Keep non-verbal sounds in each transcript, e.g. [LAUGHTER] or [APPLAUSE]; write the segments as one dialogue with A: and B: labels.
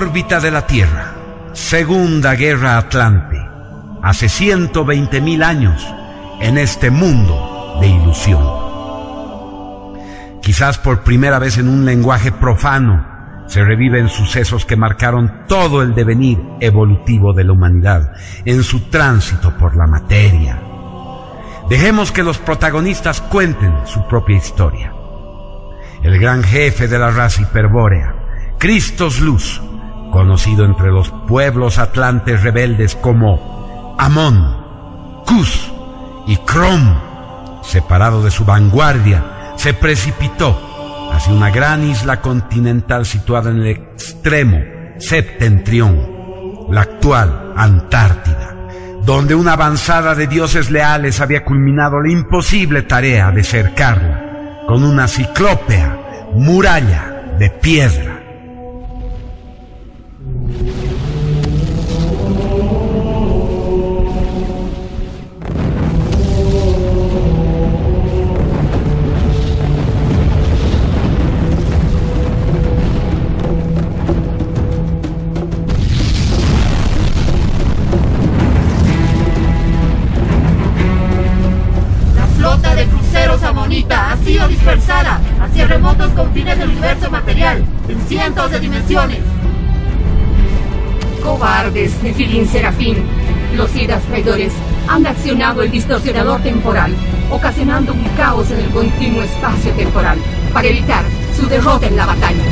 A: Órbita de la Tierra. Segunda Guerra Atlante. Hace 120.000 años en este mundo de ilusión. Quizás por primera vez en un lenguaje profano se reviven sucesos que marcaron todo el devenir evolutivo de la humanidad en su tránsito por la materia. Dejemos que los protagonistas cuenten su propia historia. El gran jefe de la raza hiperbórea, Cristos Luz, conocido entre los pueblos atlantes rebeldes como Amón, Cus y Crom, separado de su vanguardia, se precipitó hacia una gran isla continental situada en el extremo septentrión, la actual Antártida, donde una avanzada de dioses leales había culminado la imposible tarea de cercarla con una ciclópea muralla de piedra.
B: Remotos confines del universo material en cientos de dimensiones.
C: Cobardes, Nefilín Serafín. Los Idas traidores han accionado el distorsionador temporal, ocasionando un caos en el continuo espacio temporal, para evitar su derrota en la batalla.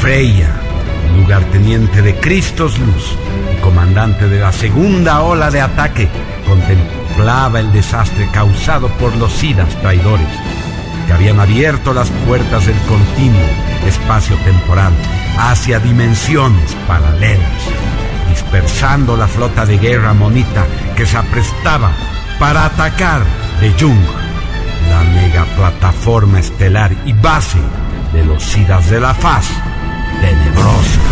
A: Freya, lugarteniente de Cristos Luz comandante de la segunda ola de ataque, contemplaba el desastre causado por los Sidas traidores, que habían abierto las puertas del continuo espacio temporal hacia dimensiones paralelas, dispersando la flota de guerra monita que se aprestaba para atacar de Jung, la megaplataforma estelar y base de los Sidas de la Faz tenebrosa.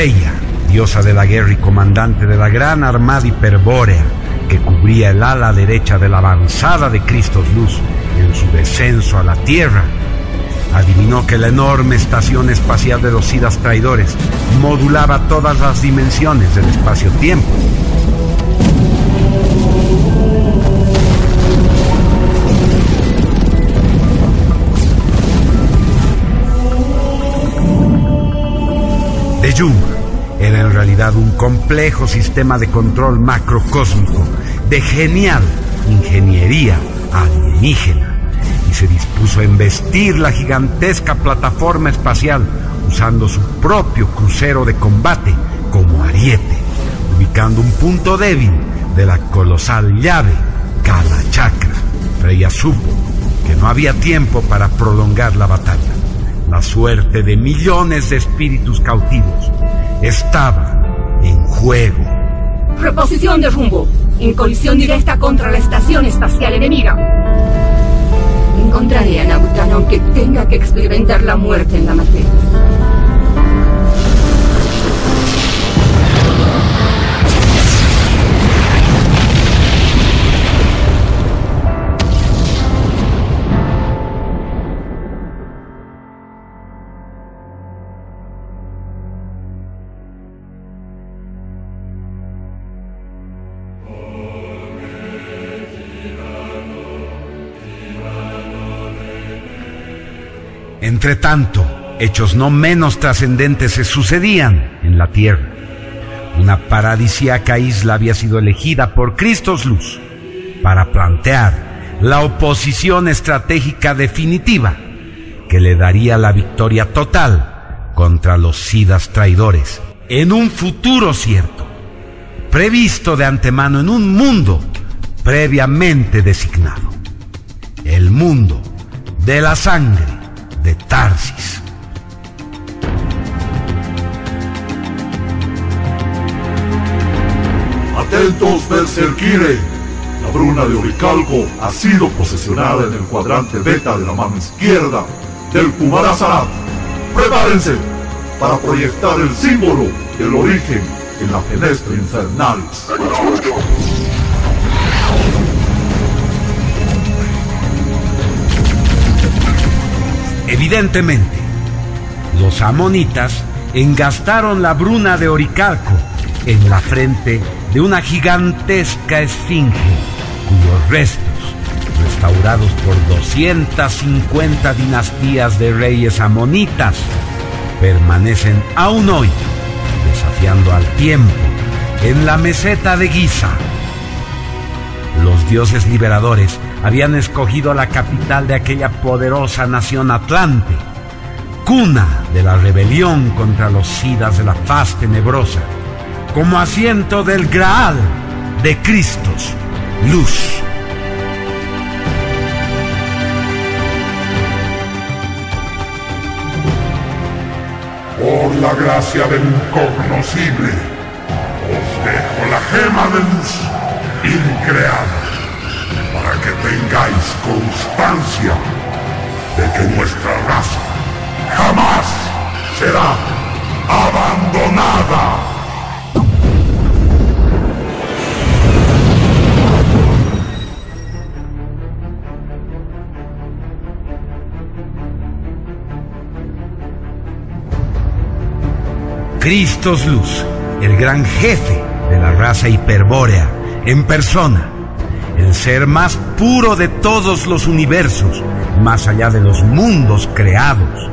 A: Freya, diosa de la guerra y comandante de la gran armada hiperbórea que cubría el ala derecha de la avanzada de Cristos Luz en su descenso a la Tierra, adivinó que la enorme estación espacial de los Sidas traidores modulaba todas las dimensiones del espacio-tiempo. De Jung era en realidad un complejo sistema de control macrocósmico de genial ingeniería alienígena y se dispuso a embestir la gigantesca plataforma espacial usando su propio crucero de combate como ariete, ubicando un punto débil de la colosal llave Kalachakra. Freya supo que no había tiempo para prolongar la batalla. La suerte de millones de espíritus cautivos estaba en juego.
C: Reposición de rumbo. En colisión directa contra la estación espacial enemiga. Encontraré a Nabutan aunque tenga que experimentar la muerte en la materia.
A: Entre tanto, hechos no menos trascendentes se sucedían en la tierra. Una paradisíaca isla había sido elegida por Cristos Luz para plantear la oposición estratégica definitiva que le daría la victoria total contra los sidas traidores en un futuro cierto, previsto de antemano en un mundo previamente designado, el mundo de la sangre de Tarsis.
D: Atentos, Berserkire. La bruna de Oricalco ha sido posesionada en el cuadrante beta de la mano izquierda del Kumarasarat. Prepárense para proyectar el símbolo del origen en la fenestra infernalis.
A: Evidentemente, los amonitas engastaron la bruna de Oricalco en la frente de una gigantesca esfinge cuyos restos, restaurados por 250 dinastías de reyes amonitas, permanecen aún hoy desafiando al tiempo en la meseta de Giza. Los dioses liberadores habían escogido la capital de aquella poderosa nación Atlante, cuna de la rebelión contra los sidas de la faz tenebrosa, como asiento del Graal de Cristos, luz.
D: Por la gracia del incognoscible, os dejo la gema de luz increada que tengáis constancia de que nuestra raza jamás será abandonada.
A: Cristos Luz, el gran jefe de la raza hiperbórea, en persona, el ser más puro de todos los universos, más allá de los mundos creados,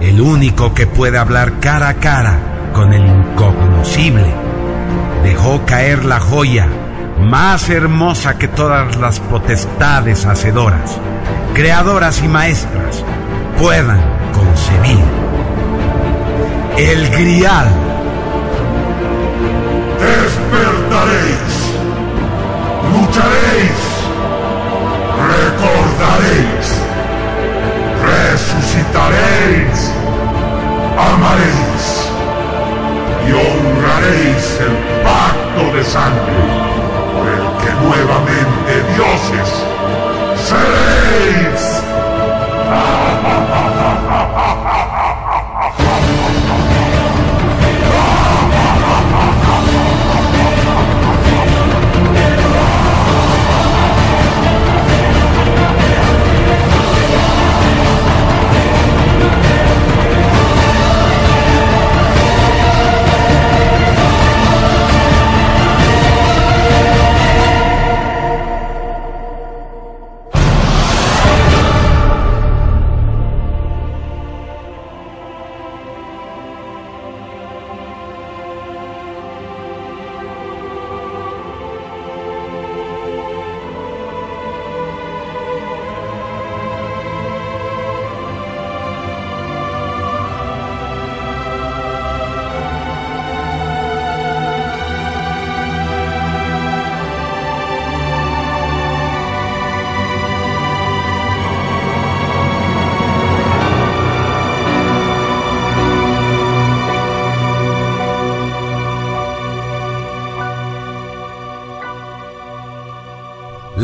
A: el único que puede hablar cara a cara con el incognoscible, dejó caer la joya más hermosa que todas las potestades hacedoras, creadoras y maestras puedan concebir. El grial.
D: Despertaréis, lucharéis, recordaréis, resucitaréis, amaréis y honraréis el pacto de sangre por el que nuevamente dioses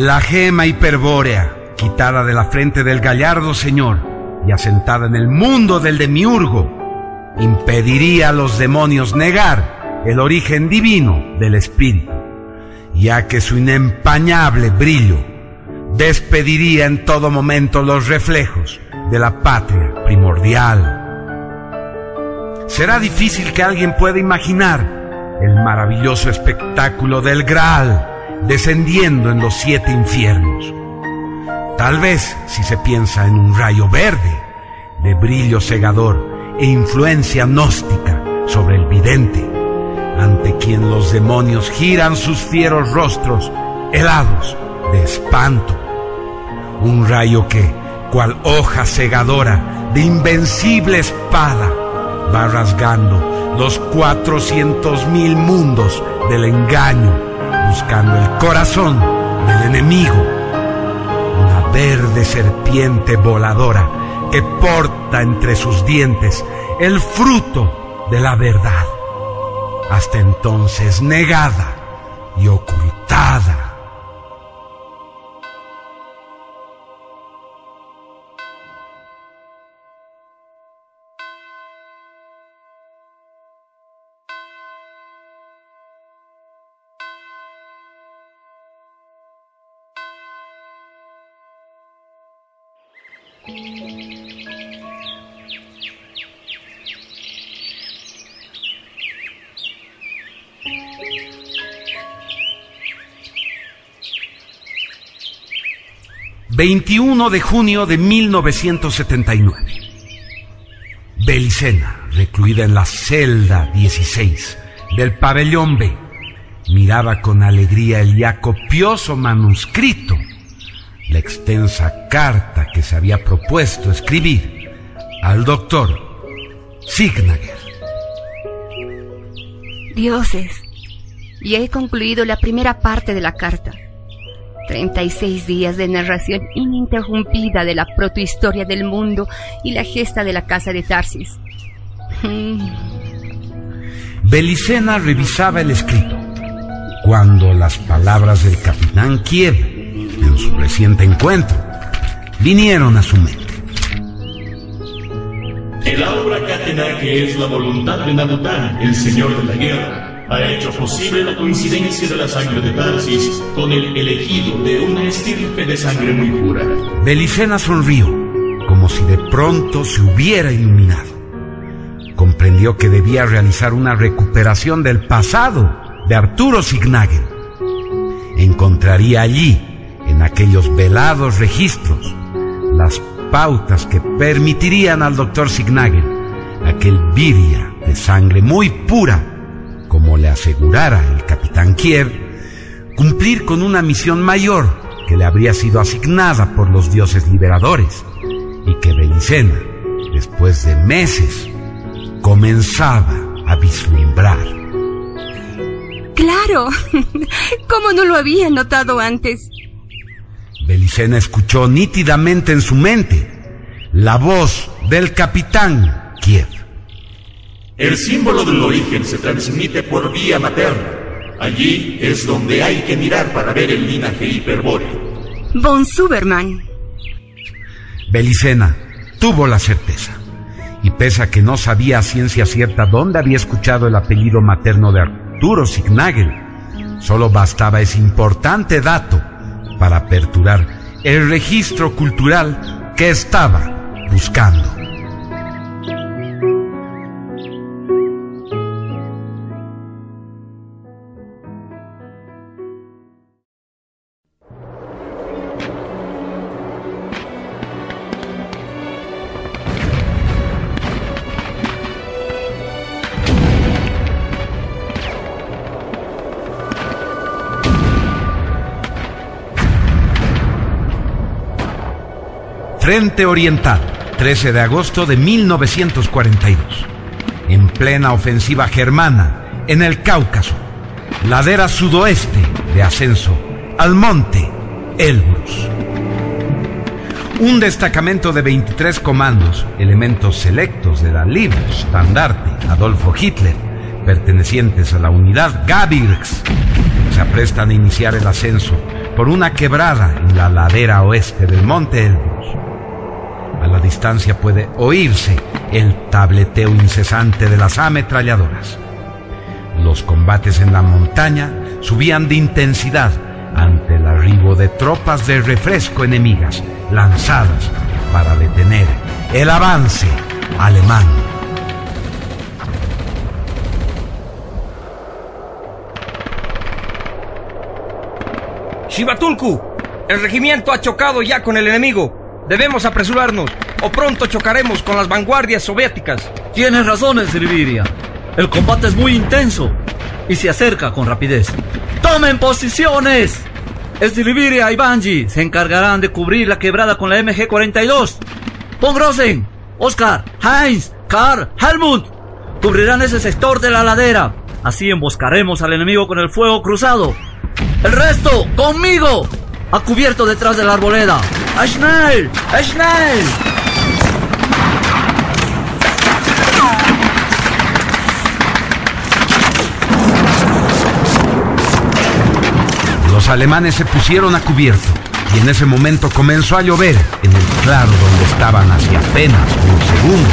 A: La gema hiperbórea, quitada de la frente del gallardo señor y asentada en el mundo del demiurgo, impediría a los demonios negar el origen divino del espíritu, ya que su inempañable brillo despediría en todo momento los reflejos de la patria primordial. Será difícil que alguien pueda imaginar el maravilloso espectáculo del Graal descendiendo en los siete infiernos. Tal vez si se piensa en un rayo verde de brillo cegador e influencia gnóstica sobre el vidente, ante quien los demonios giran sus fieros rostros helados de espanto. Un rayo que, cual hoja cegadora de invencible espada, va rasgando los cuatrocientos mil mundos del engaño, buscando el corazón del enemigo. Una verde serpiente voladora que porta entre sus dientes el fruto de la verdad, hasta entonces negada y ocultada. ...21 de junio de 1979... Belicena, recluida en la celda 16 del pabellón B, miraba con alegría el ya copioso manuscrito, la extensa carta que se había propuesto escribir al doctor Signager.
C: Dioses, ya he concluido la primera parte de la carta. 36 días de narración ininterrumpida de la protohistoria del mundo y la gesta de la casa de Tarsis.
A: Belicena revisaba el escrito cuando las palabras del capitán Kiev en su reciente encuentro vinieron a su mente.
E: El aura catena que es la voluntad de Nabután, el señor de la guerra, ha hecho posible la coincidencia de la sangre de Tarsis con el elegido de una estirpe de sangre muy pura.
A: Belicena sonrió, como si de pronto se hubiera iluminado. Comprendió que debía realizar una recuperación del pasado de Arturo Signagen. Encontraría allí, en aquellos velados registros, las pautas que permitirían al doctor Signagen aquel viria de sangre muy pura como le asegurara el capitán Kiev, cumplir con una misión mayor que le habría sido asignada por los dioses liberadores y que Belicena, después de meses, comenzaba a vislumbrar.
C: Claro, [LAUGHS] ¿cómo no lo había notado antes?
A: Belicena escuchó nítidamente en su mente la voz del capitán Kiev.
E: El símbolo del origen se transmite por vía materna. Allí es donde hay que mirar para ver el linaje hiperbóreo.
C: Von Superman.
A: Belicena tuvo la certeza. Y pese a que no sabía a ciencia cierta dónde había escuchado el apellido materno de Arturo Signagel, solo bastaba ese importante dato para aperturar el registro cultural que estaba buscando. Frente Oriental, 13 de agosto de 1942. En plena ofensiva germana, en el Cáucaso, ladera sudoeste de ascenso al monte Elbrus. Un destacamento de 23 comandos, elementos selectos de la Standarte Adolfo Hitler, pertenecientes a la unidad Gabirx, se aprestan a iniciar el ascenso por una quebrada en la ladera oeste del monte Elbrus. A la distancia puede oírse el tableteo incesante de las ametralladoras. Los combates en la montaña subían de intensidad ante el arribo de tropas de refresco enemigas lanzadas para detener el avance alemán.
F: Shibatulku, el regimiento ha chocado ya con el enemigo. Debemos apresurarnos, o pronto chocaremos con las vanguardias soviéticas.
G: Tienes razón, Sriviria. El combate es muy intenso y se acerca con rapidez. ¡Tomen posiciones! Sriviria y Banji se encargarán de cubrir la quebrada con la MG-42. Von Rosen, Oscar, Heinz, Karl, Helmut cubrirán ese sector de la ladera. Así emboscaremos al enemigo con el fuego cruzado. El resto, conmigo. A cubierto detrás de la arboleda. ¡A schnell!
A: Los alemanes se pusieron a cubierto y en ese momento comenzó a llover en el claro donde estaban hace apenas un segundo.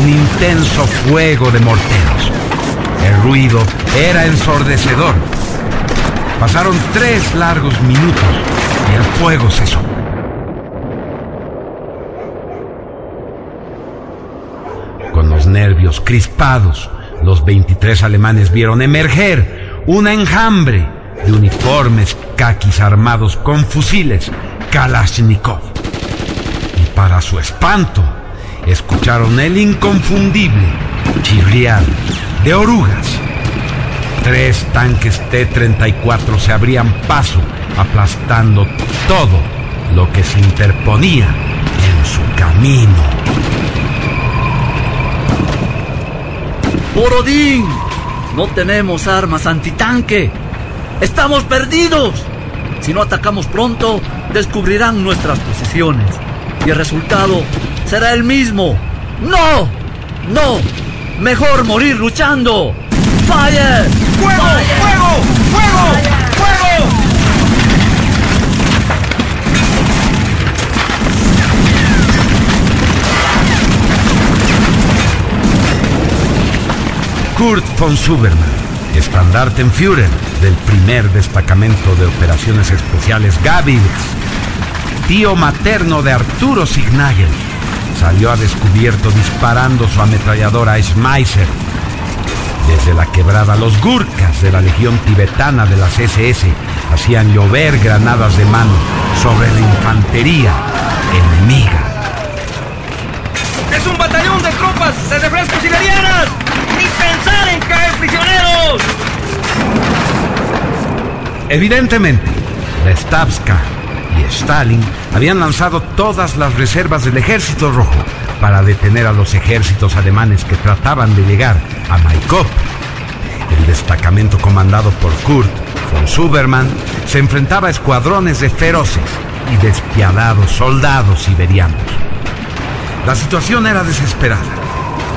A: Un intenso fuego de morteros. El ruido era ensordecedor. Pasaron tres largos minutos y el fuego cesó. Con los nervios crispados, los 23 alemanes vieron emerger una enjambre de uniformes caquis armados con fusiles Kalashnikov. Y para su espanto, escucharon el inconfundible chirriar de orugas. Tres tanques T-34 se abrían paso, aplastando todo lo que se interponía en su camino.
G: ¡Borodín! No tenemos armas antitanque. ¡Estamos perdidos! Si no atacamos pronto, descubrirán nuestras posiciones. Y el resultado será el mismo. ¡No! ¡No! ¡Mejor morir luchando! ¡Fire!
F: ¡Fuego! ¡Fuego! ¡Fuego!
A: Kurt von Suberman, Standartenführer del primer destacamento de operaciones especiales Gabils, tío materno de Arturo Signagel, salió a descubierto disparando su ametralladora Schmeisser. Desde la quebrada, los gurkas de la legión tibetana de las SS hacían llover granadas de mano sobre la infantería enemiga.
F: ¡Es un batallón de tropas de refrescos siberianas!
A: Evidentemente, la Stavska y Stalin habían lanzado todas las reservas del ejército rojo para detener a los ejércitos alemanes que trataban de llegar a Maikop. El destacamento comandado por Kurt von Suberman se enfrentaba a escuadrones de feroces y despiadados soldados siberianos. La situación era desesperada.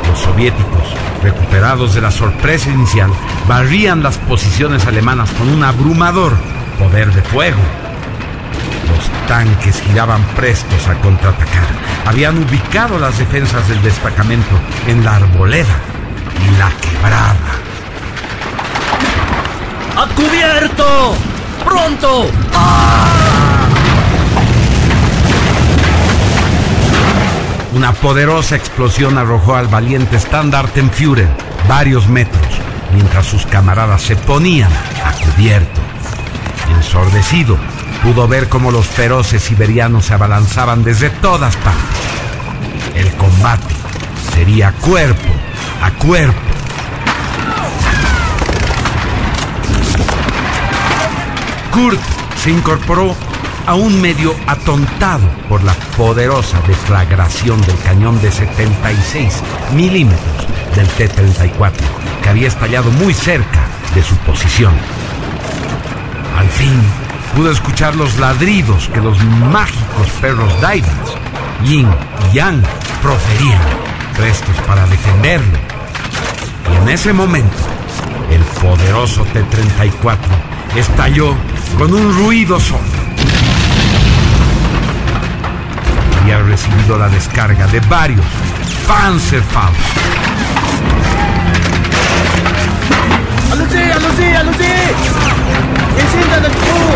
A: Los soviéticos, recuperados de la sorpresa inicial, barrían las posiciones alemanas con un abrumador poder de fuego. Los tanques giraban prestos a contraatacar. Habían ubicado las defensas del destacamento en la arboleda y la quebrada.
G: ¡A cubierto! ¡Pronto!
A: Poderosa explosión arrojó al valiente Standartenführer varios metros, mientras sus camaradas se ponían a cubierto. Ensordecido, pudo ver cómo los feroces siberianos se abalanzaban desde todas partes. El combate sería cuerpo a cuerpo. Kurt se incorporó aún medio atontado por la poderosa deflagración del cañón de 76 milímetros del T-34, que había estallado muy cerca de su posición. Al fin pudo escuchar los ladridos que los mágicos perros Daivans, Yin y Yang, proferían, prestos para defenderlo. Y en ese momento, el poderoso T-34 estalló con un ruido sordo. Había recibido la descarga de varios Panzerfaust.
H: Allons-y, allons-y, allons-y Ici, dans notre trou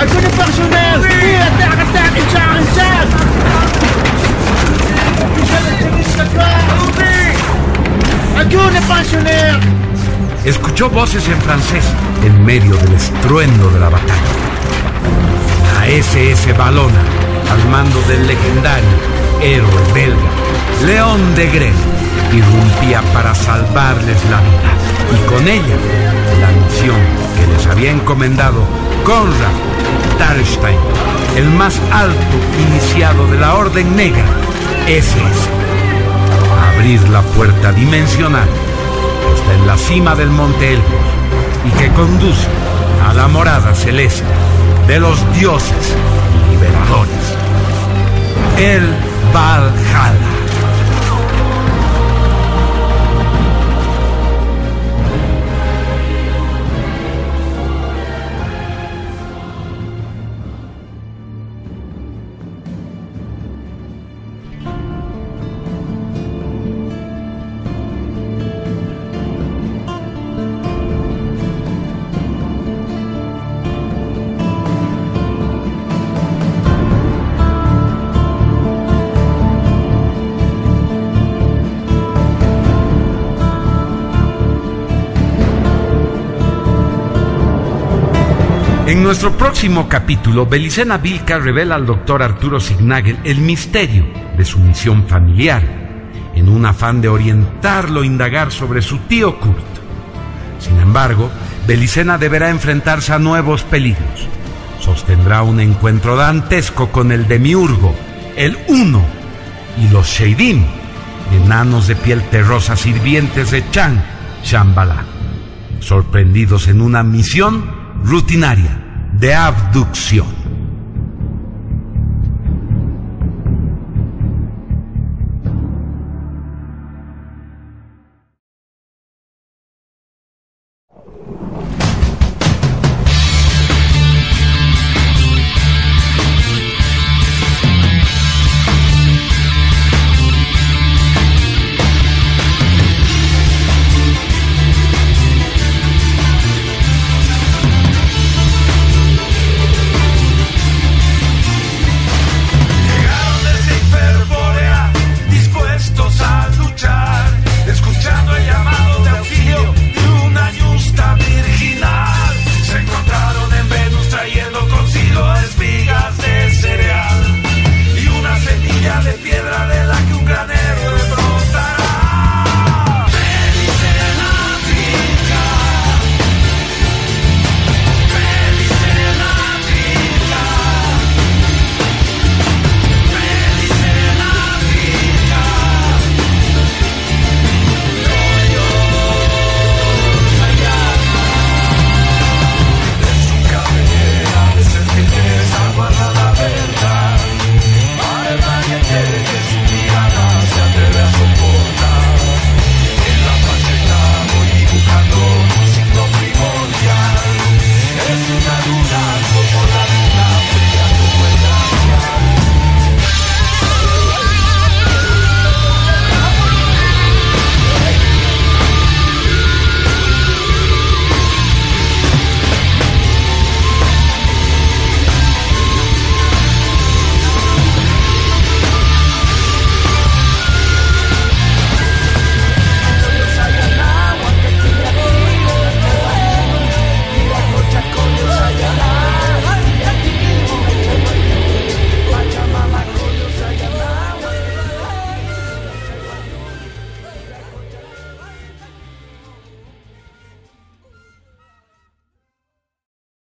H: Un coup de personnel Oui, attaque, attaque, une charge, une charge Un coup de pensionnaire
A: Escuchó voces en francés en medio del estruendo de la batalla. La SS Balona, al mando del legendario héroe belga León de Gren, irrumpía para salvarles la vida y con ella la misión que les había encomendado Conrad Tarstein, el más alto iniciado de la Orden Negra, SS. Abrir la puerta dimensional que está en la cima del Monte Elbos y que conduce a la morada celeste de los dioses. El Valhalla. En nuestro próximo capítulo, Belicena Vilca revela al doctor Arturo Signagel el misterio de su misión familiar, en un afán de orientarlo a indagar sobre su tío Kurt. Sin embargo, Belicena deberá enfrentarse a nuevos peligros. Sostendrá un encuentro dantesco con el demiurgo, el Uno y los Sheidim, enanos de piel terrosa sirvientes de Chang Shambhala, sorprendidos en una misión rutinaria de abducción.